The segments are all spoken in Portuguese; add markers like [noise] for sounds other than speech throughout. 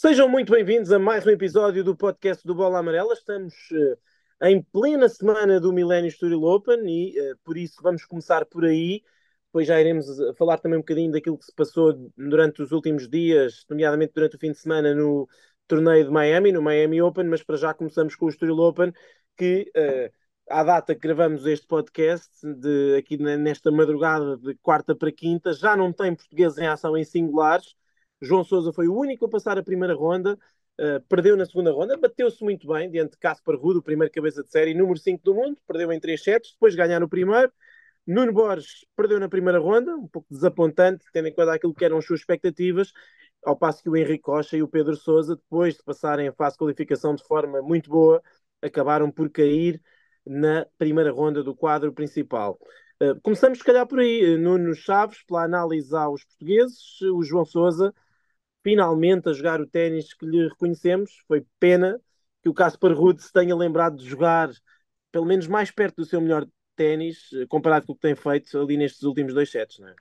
Sejam muito bem-vindos a mais um episódio do podcast do Bola Amarela. Estamos uh, em plena semana do Millennium Studio Open e uh, por isso vamos começar por aí. Depois já iremos eh, falar também um bocadinho daquilo que se passou durante os últimos dias, nomeadamente durante o fim de semana no torneio de Miami, no Miami Open, mas para já começamos com o Studio Open, que uh, à data que gravamos este podcast, de, aqui nesta madrugada de quarta para quinta, já não tem português em ação em singulares João Sousa foi o único a passar a primeira ronda, uh, perdeu na segunda ronda, bateu-se muito bem diante de Caspar Rudo, primeiro cabeça de série, número 5 do mundo, perdeu em 3 sets, depois ganhar no primeiro. Nuno Borges perdeu na primeira ronda, um pouco desapontante, tendo em conta aquilo que eram as suas expectativas, ao passo que o Henrique Rocha e o Pedro Sousa, depois de passarem a fase de qualificação de forma muito boa, acabaram por cair na primeira ronda do quadro principal. Uh, começamos, se calhar, por aí. Nuno Chaves, pela análise aos portugueses, o João Sousa finalmente a jogar o ténis que lhe reconhecemos. Foi pena que o Casper Ruud se tenha lembrado de jogar pelo menos mais perto do seu melhor ténis, eh, comparado com o que tem feito ali nestes últimos dois sets, não é?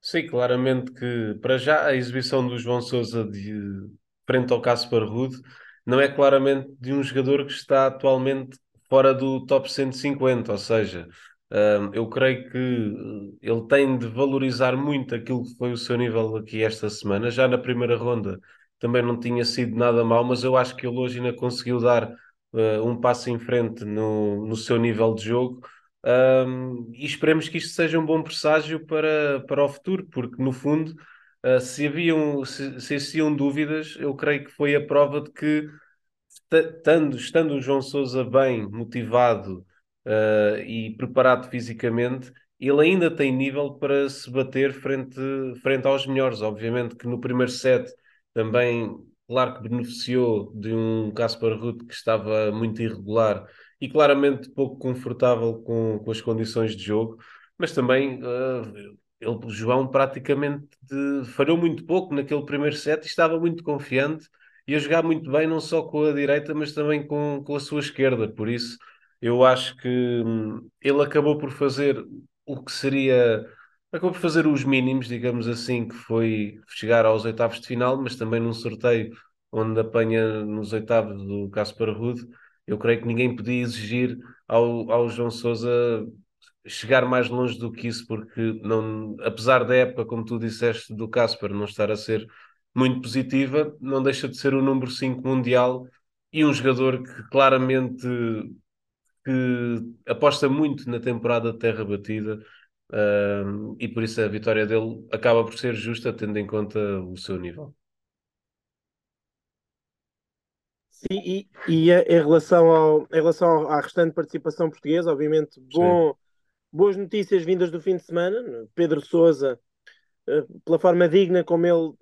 Sim, claramente que para já a exibição do João Sousa de frente ao Casper Ruud não é claramente de um jogador que está atualmente fora do top 150, ou seja, eu creio que eh, ele tem de valorizar muito aquilo que foi o seu nível aqui esta semana. Já na primeira ronda também não tinha sido nada mal, mas eu acho que ele hoje ainda conseguiu dar uh, um passo em frente no, no seu nível de jogo. Um, e esperemos que isto seja um bom presságio para, para o futuro, porque no fundo, uh, se, haviam, se, se existiam dúvidas, eu creio que foi a prova de que, estando, estando o João Souza bem motivado uh, e preparado fisicamente, ele ainda tem nível para se bater frente, frente aos melhores. Obviamente que no primeiro set também, claro que beneficiou de um Caspar Ruth que estava muito irregular e claramente pouco confortável com, com as condições de jogo, mas também uh, ele, João praticamente de, falhou muito pouco naquele primeiro set e estava muito confiante e a jogar muito bem, não só com a direita, mas também com, com a sua esquerda. Por isso, eu acho que hum, ele acabou por fazer o que seria. Acabou por fazer os mínimos, digamos assim, que foi chegar aos oitavos de final, mas também num sorteio onde apanha nos oitavos do Casper Ruud. Eu creio que ninguém podia exigir ao, ao João Sousa chegar mais longe do que isso, porque não, apesar da época, como tu disseste, do Casper não estar a ser muito positiva, não deixa de ser o número 5 mundial e um jogador que claramente que aposta muito na temporada de terra batida uh, e por isso a vitória dele acaba por ser justa, tendo em conta o seu nível. Sim, e, e em, relação ao, em relação à restante participação portuguesa, obviamente, bom, boas notícias vindas do fim de semana. Pedro Sousa, eh, pela forma digna como ele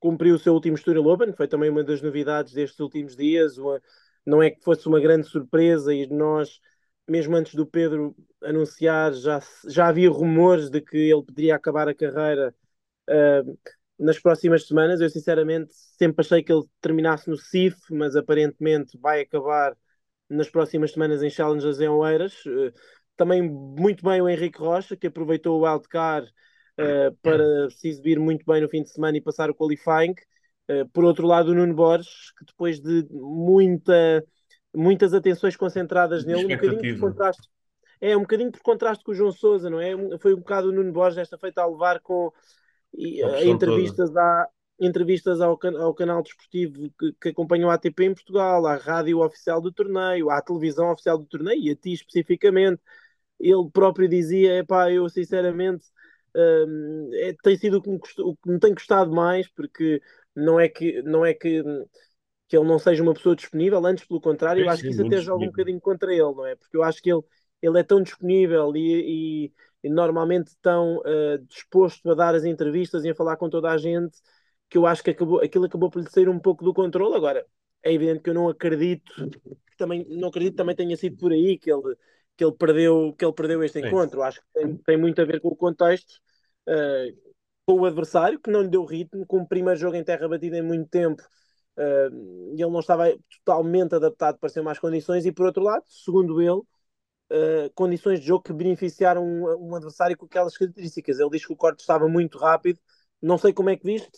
cumpriu o seu último Sturil Open, foi também uma das novidades destes últimos dias. Uma, não é que fosse uma grande surpresa e nós, mesmo antes do Pedro anunciar, já, já havia rumores de que ele poderia acabar a carreira uh, nas próximas semanas. Eu, sinceramente, sempre achei que ele terminasse no CIF, mas aparentemente vai acabar nas próximas semanas em Challengers em Oeiras. Uh, também muito bem o Henrique Rocha, que aproveitou o wildcard uh, para se exibir muito bem no fim de semana e passar o qualifying. Eh, por outro lado, o Nuno Borges, que depois de muita, muitas atenções concentradas nele, um bocadinho contraste. É, um bocadinho por contraste com o João Souza, não é? Foi um bocado o Nuno Borges esta feita a levar com a eh, entrevistas, à, entrevistas ao, ao canal desportivo que, que acompanhou a ATP em Portugal, à rádio oficial do torneio, à televisão oficial do torneio e a ti especificamente. Ele próprio dizia: pá, eu sinceramente. Um, é, tem sido o que, me, o que me tem gostado mais, porque não é que, não é que, que ele não seja uma pessoa disponível, antes pelo contrário, eu acho que isso até joga um bocadinho contra ele, não é? Porque eu acho que ele, ele é tão disponível e, e, e normalmente tão uh, disposto a dar as entrevistas e a falar com toda a gente que eu acho que acabou, aquilo acabou por lhe sair um pouco do controle. Agora, é evidente que eu não acredito, também, não acredito que também tenha sido por aí que ele, que ele, perdeu, que ele perdeu este Sim. encontro. Acho que tem, tem muito a ver com o contexto. Uh, com o adversário, que não lhe deu ritmo, com o primeiro jogo em terra batida em muito tempo, uh, ele não estava totalmente adaptado para ser mais condições, e por outro lado, segundo ele, uh, condições de jogo que beneficiaram um, um, adversário com aquelas características. Ele diz que o corte estava muito rápido, Não sei como é que viste,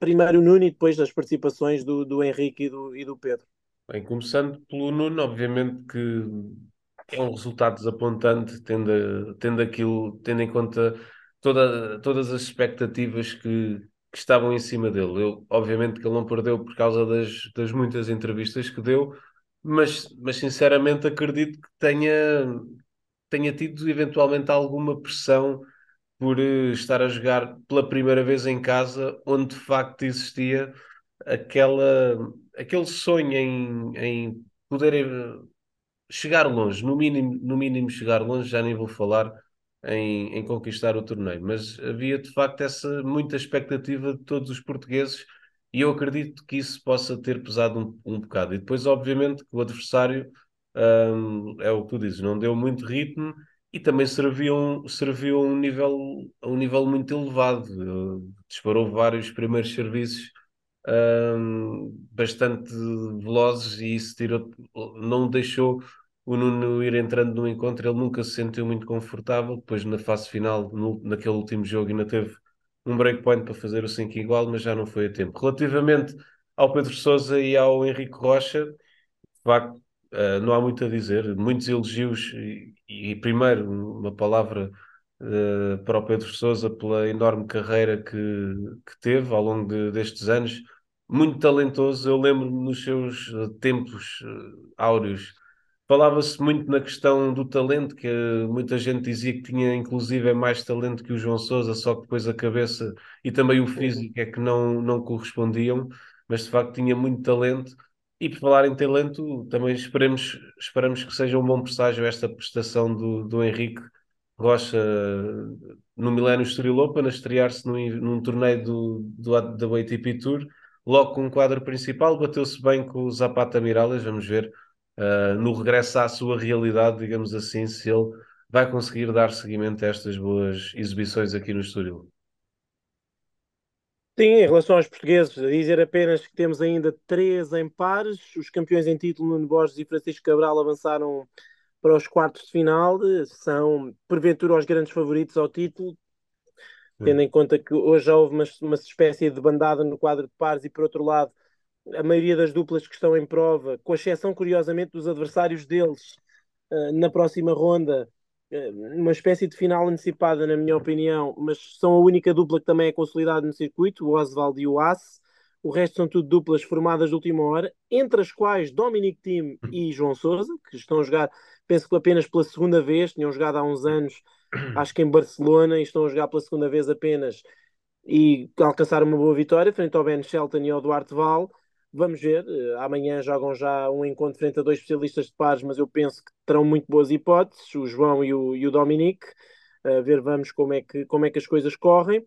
primeiro o Nuno e depois as participações do, do Henrique e do, e do Pedro. Bem, começando pelo Nuno, obviamente que é um resultado desapontante, tendo, tendo aquilo, tendo em conta toda, todas as expectativas que, que estavam em cima dele. Eu, obviamente que ele não perdeu por causa das, das muitas entrevistas que deu, mas, mas sinceramente acredito que tenha, tenha tido eventualmente alguma pressão por uh, estar a jogar pela primeira vez em casa, onde de facto existia aquela, aquele sonho em, em poder eh, chegar longe, no mínimo, no mínimo chegar longe, já nem vou falar em, em conquistar o torneio, mas havia de facto essa muita expectativa de todos os portugueses e eu acredito que isso possa ter pesado um, um bocado. E depois, obviamente, que o adversário um, é o que tu dizes, não deu muito ritmo e também serviu, serviu a, um nível, um nível muito elevado. Disparou vários primeiros serviços um, bastante velozes e isso tirou, não deixou o Nuno ir entrando no encontro. Ele nunca se sentiu muito confortável. Depois, na fase final, no, naquele último jogo, ainda teve um breakpoint para fazer o 5 igual, mas já não foi a tempo. Relativamente ao Pedro Sousa e ao Henrique Rocha, facto, uh, não há muito a dizer. Muitos elogios e, e primeiro, uma palavra uh, para o Pedro Sousa pela enorme carreira que, que teve ao longo de, destes anos. Muito talentoso, eu lembro-me nos seus uh, tempos áureos Falava-se muito na questão do talento, que muita gente dizia que tinha inclusive mais talento que o João Sousa, só que depois a cabeça e também o físico é que não, não correspondiam, mas de facto tinha muito talento. E por falar em talento, também esperemos, esperamos que seja um bom presságio esta prestação do, do Henrique Rocha no Milênio Estoril Open, a estrear-se num, num torneio do, do, da ATP Tour, logo com um quadro principal, bateu-se bem com o Zapata Miralles, vamos ver uh, no regresso à sua realidade, digamos assim, se ele vai conseguir dar seguimento a estas boas exibições aqui no Estoril. Sim, em relação aos portugueses, a dizer apenas que temos ainda três em pares. Os campeões em título, Nuno Borges e Francisco Cabral, avançaram para os quartos de final. São, porventura, os grandes favoritos ao título, tendo em conta que hoje houve uma, uma espécie de bandada no quadro de pares e, por outro lado, a maioria das duplas que estão em prova, com exceção, curiosamente, dos adversários deles uh, na próxima ronda, uh, uma espécie de final antecipada, na minha opinião, mas são a única dupla que também é consolidada no circuito, o Oswald e o Ace. O resto são tudo duplas formadas de última hora, entre as quais Dominic Thiem e João Sousa, que estão a jogar, penso que apenas pela segunda vez, tinham jogado há uns anos, acho que em Barcelona, e estão a jogar pela segunda vez apenas, e alcançaram uma boa vitória frente ao Ben Shelton e ao Duarte Val. Vamos ver, uh, amanhã jogam já um encontro frente a dois especialistas de pares, mas eu penso que terão muito boas hipóteses, o João e o, e o Dominique. Uh, ver vamos como é, que, como é que as coisas correm.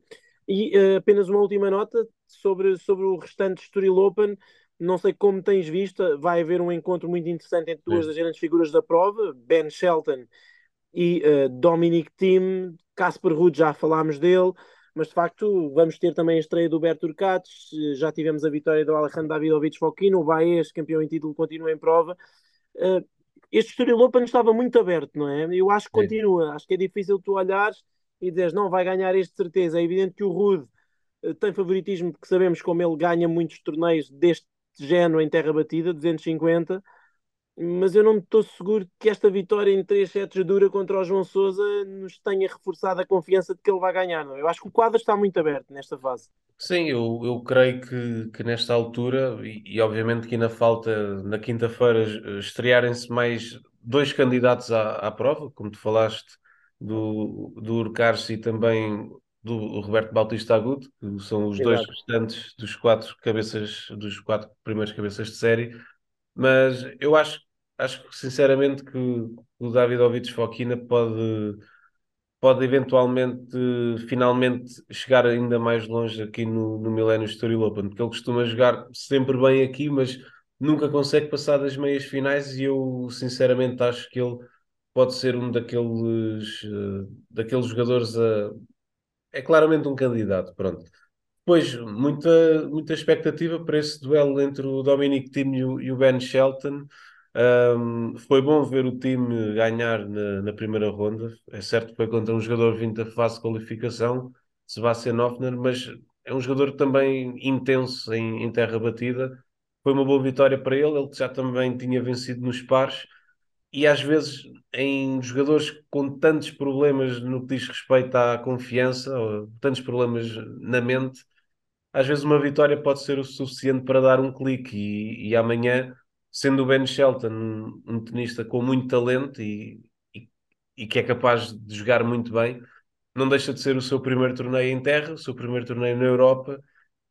E uh, apenas uma última nota sobre, sobre o restante Estoril Open. Não sei como tens visto, vai haver um encontro muito interessante entre duas das grandes figuras da prova, Ben Shelton e uh, Dominic Thiem. Casper Ruud, já falámos dele mas de facto vamos ter também a estreia do Berto Urcates, já tivemos a vitória do Alejandro Davidovich Fokino, o Baez, campeão em título, continua em prova. Uh, este Estoril Open estava muito aberto, não é? Eu acho que continua, acho que é difícil tu olhares e dizeres, não, vai ganhar este de certeza. É evidente que o Rude uh, tem favoritismo, porque sabemos como ele ganha muitos torneios deste género em terra batida, 250, mas eu não estou seguro que esta vitória em 3 sets dura contra o João Sousa nos tenha reforçado a confiança de que ele vai ganhar. Não? É? Eu acho que o quadro está muito aberto nesta fase. Sim, eu, eu creio que, que nesta altura, e, e obviamente que ainda falta na quinta-feira estrearem-se mais dois candidatos à, à prova, como tu falaste, do, do Urcars e também do Roberto Bautista Agudo, que são os Exato. dois restantes dos quatro cabeças, dos quatro primeiros cabeças de série mas eu acho, acho sinceramente que o Davidovich Fokina pode, pode eventualmente, finalmente, chegar ainda mais longe aqui no, no Millennium Story Open, porque ele costuma jogar sempre bem aqui, mas nunca consegue passar das meias finais e eu sinceramente acho que ele pode ser um daqueles, uh, daqueles jogadores a... É claramente um candidato, pronto. Pois, muita, muita expectativa para esse duelo entre o Dominic Thiem e o, Ben Shelton. Um, foi bom ver o time ganhar na, na, primeira ronda. É certo que foi contra um jogador vindo da fase de qualificação, Sebastian Hoffner, mas é um jogador também intenso em, em terra batida. Foi uma boa vitória para ele, ele já também tinha vencido nos pares e às vezes em jogadores com tantos problemas no que diz respeito à confiança, tantos problemas na mente, às vezes uma vitória pode ser o suficiente para dar um clique. E, e amanhã, sendo o Ben Shelton um, um tenista com muito talento e, e, e, que é capaz de jogar muito bem, não deixa de ser o seu primeiro torneio em terra, o seu primeiro torneio na Europa.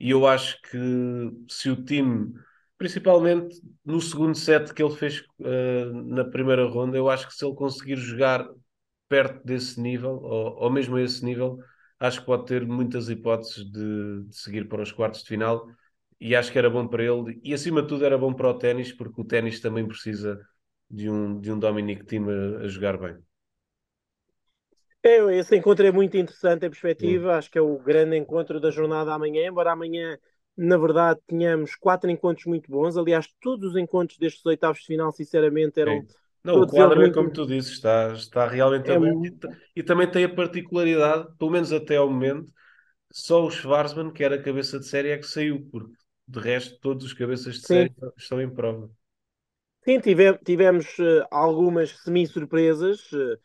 E eu acho que se o time principalmente no segundo set que ele fez uh, na primeira ronda, eu acho que se ele conseguir jogar perto desse nível, ou, ou mesmo a esse nível, acho que pode ter muitas hipóteses de, de, seguir para os quartos de final. E acho que era bom para ele, e acima de tudo era bom para o ténis, porque o ténis também precisa de um, de um Dominic Thiem a, a jogar bem. É, esse encontro é muito interessante em perspectiva, acho que é o grande encontro da jornada amanhã, embora amanhã na verdade, tínhamos quatro encontros muito bons. Aliás, todos os encontros destes oitavos de final, sinceramente, eram. Não, o quadro é muito... como tu dizes, está, está realmente é aberto e, e, também tem a particularidade, pelo menos até ao momento, só o Schwarzman, que era a cabeça de série, é que saiu, porque de resto todos os cabeças de Sim. série estão em prova. Sim, tivemos, tivemos uh, algumas semi-surpresas. Uh,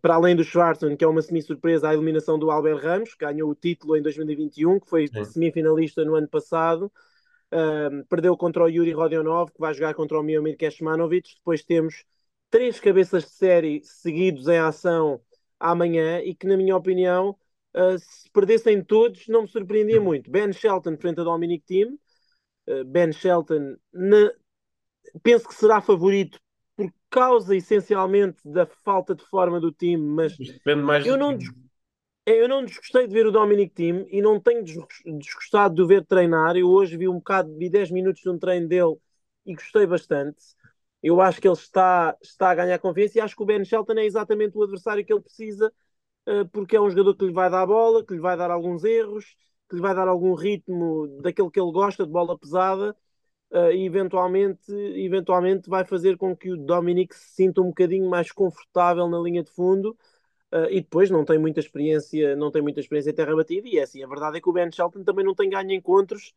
para além do Schwarzman, que é uma semi-surpresa, a eliminação do Albert Ramos, que ganhou o título em 2021, que foi semifinalista no ano passado. Uh, perdeu contra o Yuri Rodionov, que vai jogar contra o Miomir Keshmanovic. Depois temos três cabeças de série seguidos em ação amanhã e que, na minha opinião, uh, se perdessem todos, não me surpreendia muito. Ben Shelton frente a Dominic Thiem. Uh, ben Shelton, na... penso que será favorito por causa essencialmente da falta de forma do time, mas eu não, eu não desgostei de ver o Dominic Team e não tenho desgostado de o ver treinar. Eu hoje vi um bocado, vi 10 minutos de um treino dele e gostei bastante. Eu acho que ele está, está a ganhar confiança e acho que o Ben Shelton é exatamente o adversário que ele precisa, eh, porque é um jogador que lhe vai dar bola, que lhe vai dar alguns erros, que lhe vai dar algum ritmo daquele que ele gosta, de bola pesada uh, e eventualmente, eventualmente vai fazer com que o Dominic se sinta um bocadinho mais confortável na linha de fundo. Uh, e depois não tem muita experiência, não tem muita experiência em terra batida, e é assim, a verdade é que o Ben Shelton também não tem ganho encontros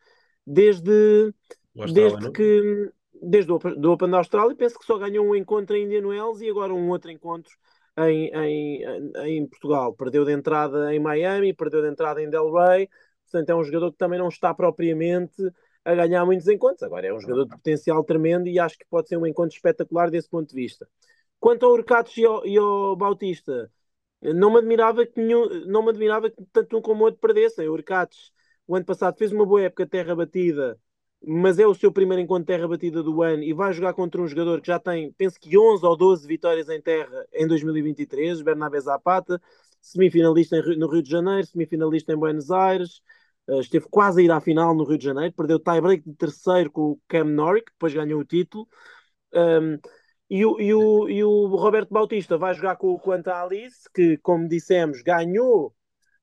desde, desde que desde o do Open da Austrália, penso que só ganhou um encontro em Indian Wells e agora um outro encontro em, em, em Portugal. Perdeu de entrada em Miami, perdeu de entrada em Delray, portanto é um jogador que também não está propriamente a ganhar muitos encontros. Agora é um jogador de potencial tremendo e acho que pode ser um encontro espetacular desse ponto de vista. Quanto ao Urcatos e ao, e ao Bautista, não me admirava que nenhum, não me admirava que tanto um como o outro perdessem. O Urcatos, o ano passado, fez uma boa época terra batida, mas é o seu primeiro encontro terra batida do ano e vai jogar contra um jogador que já tem, penso que 11 ou 12 vitórias em terra em 2023, Bernabé Zapata, semifinalista no Rio de Janeiro, semifinalista em Buenos Aires, Uh, esteve quase a ir à final no Rio de Janeiro, perdeu tie-break de terceiro com o Cam que depois ganhou o título. Um, e, o, e, o, e o Roberto Bautista vai jogar com o Quanta Alice, que, como dissemos, ganhou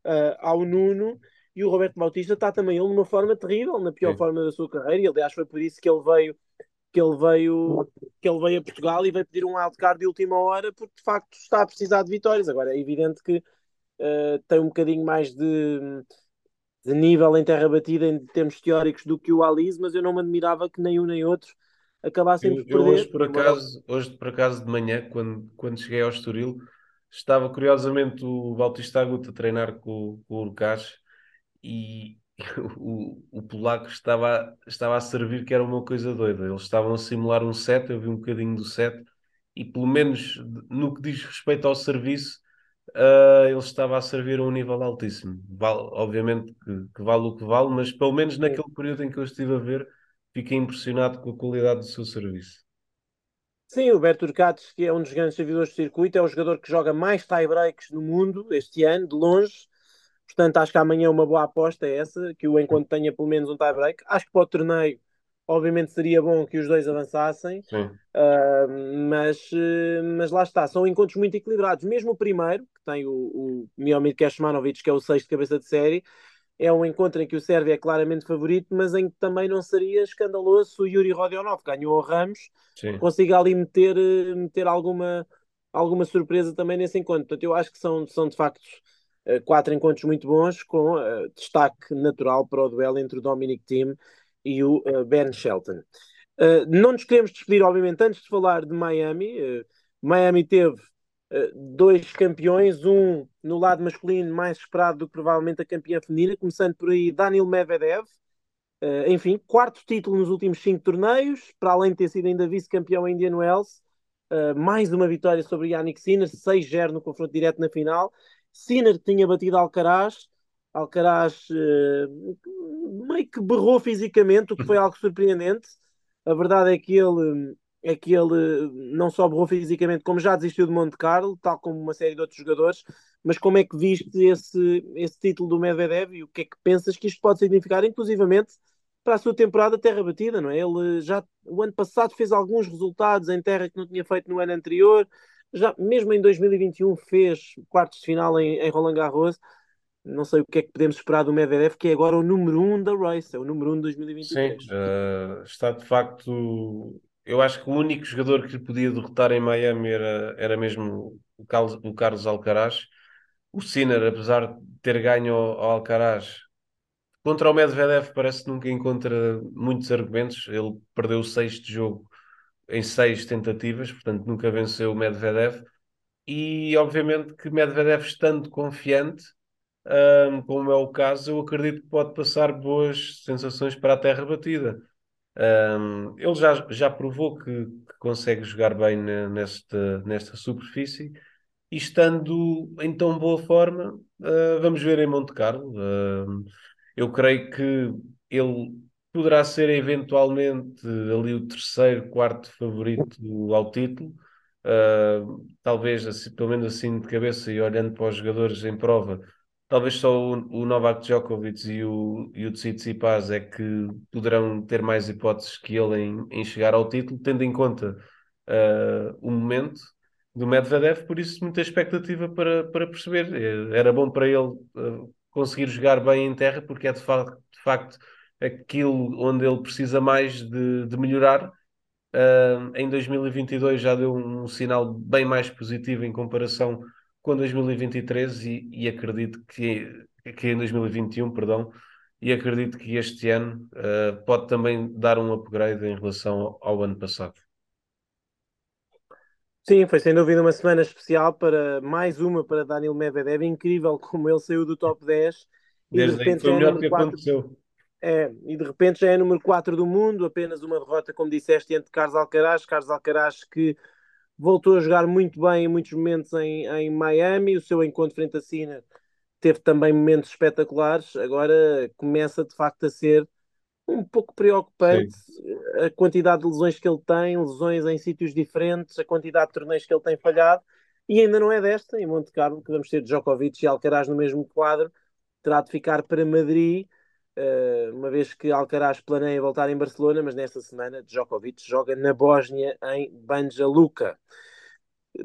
uh, ao Nuno. E o Roberto Bautista está também ele numa forma terrível, na pior Sim. forma da sua carreira. E aliás, foi por isso que ele veio que ele veio que ele veio a Portugal e veio pedir um wildcard de última hora porque de facto está a precisar de vitórias. Agora é evidente que uh, tem um bocadinho mais de de nível em terra batida em termos teóricos do que o Alice, mas eu não me admirava que nem um nem outro acabassem por perder. Hoje por, acaso, hoje, por acaso de manhã, quando, quando cheguei ao Estoril, estava curiosamente o Bautista Agut a treinar com, com o Urcás e [laughs] o, o polaco estava, estava a servir que era uma coisa doida. Eles estavam a simular um set, eu vi um bocadinho do set e pelo menos no que diz respeito ao serviço uh, ele estava a servir a um nível altíssimo. Vale, obviamente que, que, vale o que vale, mas pelo menos naquele período em que eu estive a ver, fiquei impressionado com a qualidade do seu serviço. Sim, o Berto Urcates, que é um dos grandes servidores do circuito, é o jogador que joga mais tie-breaks no mundo este ano, de longe. Portanto, acho que amanhã é uma boa aposta é essa, que o enquanto tenha pelo menos um tie-break. Acho que para o torneio Obviamente seria bom que os dois avançassem, uh, mas, mas lá está, são encontros muito equilibrados. Mesmo o primeiro, que tem o, o Miomir Keshmanovic, que é o sexto cabeça de série, é um encontro em que o Sérvia é claramente favorito, mas em que também não seria escandaloso se o Yuri Rodionov ganhou o Ramos, Sim. consiga ali meter, meter alguma, alguma surpresa também nesse encontro. Portanto, eu acho que são, são de facto quatro encontros muito bons, com destaque natural para o duelo entre o Dominic Thiem e o Ben Shelton. não nos queremos despedir, obviamente, antes de falar de Miami. Miami teve dois campeões, um no lado masculino mais esperado do que provavelmente a campeã feminina, começando por aí Daniel Medvedev, Uh, enfim, quarto título nos últimos cinco torneios, para além de ter sido ainda vice-campeão em Indian Wells. Uh, mais uma vitória sobre Yannick Sinner, 6-0 no confronto direto na final. Sinner tinha batido Alcaraz, Alcaraz uh, meio que berrou fisicamente, o que foi algo surpreendente. A verdade é que ele é que ele não só berrou fisicamente, como já desistiu de Monte Carlo, tal como uma série de outros jogadores. Mas como é que viste esse, esse título do Medvedev e o que é que pensas que isto pode significar, inclusivamente para a sua temporada terra batida, não é? Ele já o ano passado fez alguns resultados em terra que não tinha feito no ano anterior, já mesmo em 2021 fez quartos de final em, em Roland Garros. Não sei o que é que podemos esperar do Medvedev, que é agora o número 1 um da race, é o número 1 um de 2023. Sim, uh, está de facto. Eu acho que o único jogador que podia derrotar em Miami era, era mesmo o Carlos, o Carlos Alcaraz. O Sinner, apesar de ter ganho ao, ao Alcaraz, Contra o Medvedev parece que nunca encontra muitos argumentos. Ele perdeu o sexto jogo em seis tentativas, portanto nunca venceu o Medvedev. E obviamente que Medvedev estando confiante, um, como é o caso, eu acredito que pode passar boas sensações para a terra batida. Um, ele já, já provou que, que consegue jogar bem nesta, nesta superfície e estando em tão boa forma, uh, vamos ver em Monte Carlo. Uh, eu creio que ele poderá ser eventualmente ali o terceiro, quarto favorito ao título. Uh, talvez, assim, pelo menos assim de cabeça e olhando para os jogadores em prova, talvez só o, o Novak Djokovic e o, e o Tsitsipas é que poderão ter mais hipóteses que ele em, em chegar ao título, tendo em conta uh, o momento do Medvedev, por isso muita expectativa para, para perceber. Era bom para ele uh, conseguir jogar bem em terra, porque é de, fa de facto aquilo onde ele precisa mais de, de melhorar. Uh, em 2022 já deu um, sinal bem mais positivo em comparação com 2023 e, e acredito que, que em 2021, perdão, e acredito que este ano uh, pode também dar um upgrade em relação ao, ao ano passado. Sim, foi sem dúvida uma semana especial para mais uma para Daniel Medvedev. Incrível como ele saiu do top 10 e Desde de repente foi o melhor que 4... aconteceu. É, e de repente já é número 4 do mundo, apenas uma derrota, como disseste, entre Carlos Alcaraz. Carlos Alcaraz que voltou a jogar muito bem em muitos momentos em, em Miami. O seu encontro frente a Sina teve também momentos espetaculares. Agora começa de facto a ser um pouco preocupante Sim. a quantidade de lesões que ele tem, lesões em sítios diferentes, a quantidade de torneios que ele tem falhado, e ainda não é desta, em Monte Carlo, que vamos ter Djokovic e Alcaraz no mesmo quadro, terá de ficar para Madrid, uma vez que Alcaraz planeia voltar em Barcelona, mas nesta semana Djokovic joga na Bósnia, em Banja Luka.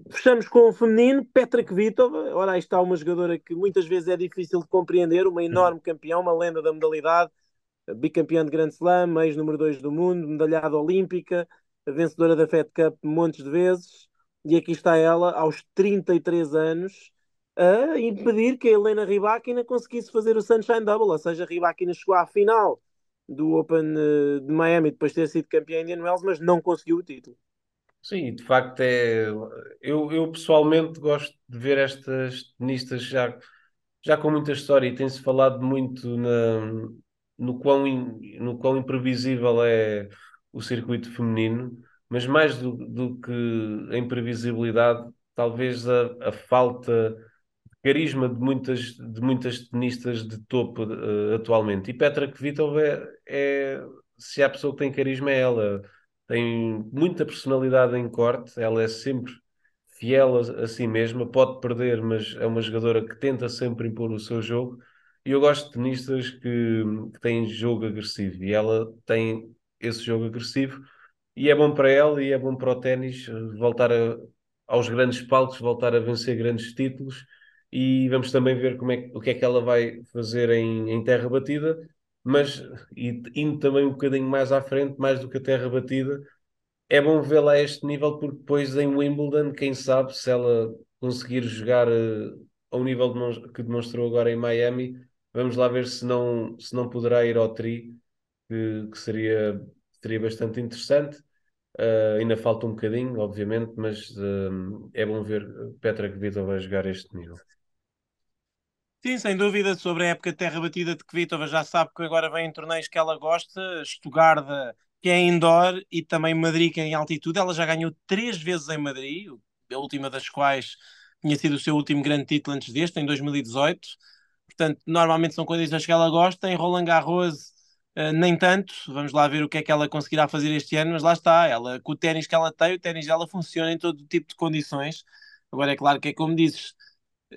Fechamos com o feminino, Petra Kvitova. Ora, aí está uma jogadora que muitas vezes é difícil de compreender, uma enorme campeão, uma lenda da modalidade, bicampeã de Grand Slam, ex-número 2 do mundo, medalhada olímpica, vencedora da Fed Cup montes de vezes, e aqui está ela, aos 33 anos, a impedir que a Helena Rybakina conseguisse fazer o Sunshine Double, ou seja, a Rybakina chegou à final do Open eh, de Miami depois de ter sido campeã Indian Wells, mas não conseguiu o título. Sim, de facto é. Eu, eu pessoalmente gosto de ver estas tenistas já, já com muita história e tem-se falado muito na, no quão, in, no quão imprevisível é o circuito feminino, mas mais do, do que a imprevisibilidade, talvez a, a, falta carisma de muitas, de muitas tenistas de topo uh, atualmente. E Petra Kvitova é, é, se há pessoa que tem carisma, é ela. Tem muita personalidade em corte, ela é sempre fiel a, a si mesma, pode perder, mas é uma jogadora que tenta sempre impor o seu jogo e eu gosto de tenistas que, que têm jogo agressivo e ela tem esse jogo agressivo e é bom para ela e é bom para o ténis eh, voltar a, aos grandes palcos, voltar a vencer grandes títulos e vamos também ver como é, o que é que ela vai fazer em, em terra batida, mas indo também um bocadinho mais à frente, mais do que a terra batida, é bom vê-la a este nível porque depois em Wimbledon, quem sabe se ela conseguir jogar uh, ao nível que demonstrou agora em Miami. Vamos lá ver se não, se não poderá ir ao tri, que, que seria, seria bastante interessante. Uh, ainda falta um bocadinho, obviamente, mas uh, é bom ver Petra Kvitova jogar este nível. Sim, sem dúvida, sobre a época de terra batida de Kvitova, já sabe que agora vem em torneios que ela gosta, Estugarda, que é indoor, e também Madrid, que é em altitude. Ela já ganhou três vezes em Madrid, a última das quais tinha sido o seu último grande título antes deste, em 2018. Portanto, normalmente são condições que ela gosta. Em Roland Garros, uh, nem tanto. Vamos lá ver o que é que ela conseguirá fazer este ano, mas lá está. Ela, com o ténis que ela tem, o ténis dela funciona em todo tipo de condições. Agora, é claro que é como dizes,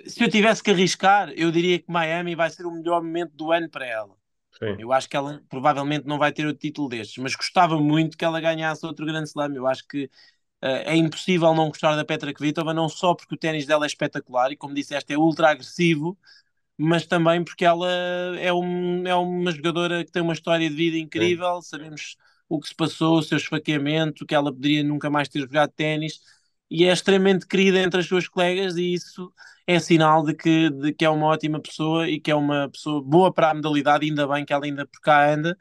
se eu tivesse que arriscar, eu diria que Miami vai ser o melhor momento do ano para ela. Sim. Eu acho que ela provavelmente não vai ter o título destes, mas gostava muito que ela ganhasse outro grande slam. Eu acho que Uh, é impossível não gostar da Petra Kvitova, não só porque o ténis dela é espetacular e, como disseste, é ultra agressivo, mas também porque ela é, um, é uma jogadora que tem uma história de vida incrível. Sim. Sabemos o que se passou, o seu esfaqueamento, que ela poderia nunca mais ter jogado ténis e é extremamente querida entre as suas colegas, e isso é sinal de que, de que é uma ótima pessoa e que é uma pessoa boa para a modalidade. Ainda bem que ela ainda por cá anda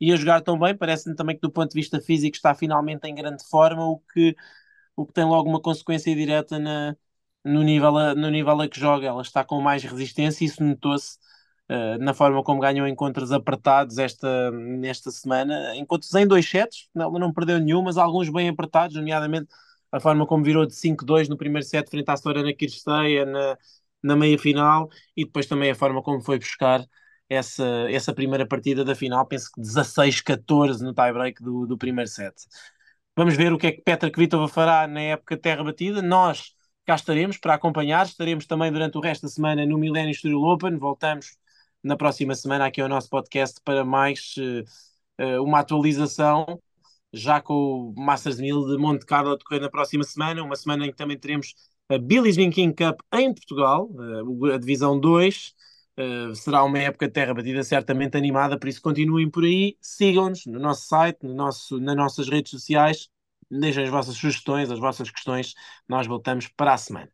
e a jogar tão bem. Parece-me também que, do ponto de vista físico, está finalmente em grande forma, o que, o que tem logo uma consequência direta na, no, nível a, no nível a que joga. Ela está com mais resistência, e isso notou-se. Uh, na forma como ganhou encontros apertados esta, nesta semana, encontros em dois sets, ela não perdeu nenhum, mas alguns bem apertados, nomeadamente a forma como virou de 5-2 no primeiro set frente à Sorana Kirsteia na, na meia final e depois também a forma como foi buscar essa, essa primeira partida da final, penso que 16-14 no tie-break do, do primeiro set. Vamos ver o que é que Petra Kvitova fará na época terra batida. Nós cá estaremos para acompanhar, estaremos também durante o resto da semana no Millennium Studio Open, voltamos na próxima semana aqui ao nosso podcast para mais uh, uma atualização já com o Masters 1000 de Monte Carlo a decorrer na próxima semana, uma semana em que também teremos a Billie Jean King Cup em Portugal, eh, a divisão 2, Uh, será uma época de terra batida certamente animada, por isso continuem por aí, sigam-nos no nosso site, no nosso, nas nossas redes sociais, deixem as vossas sugestões, as vossas questões, nós voltamos para a semana.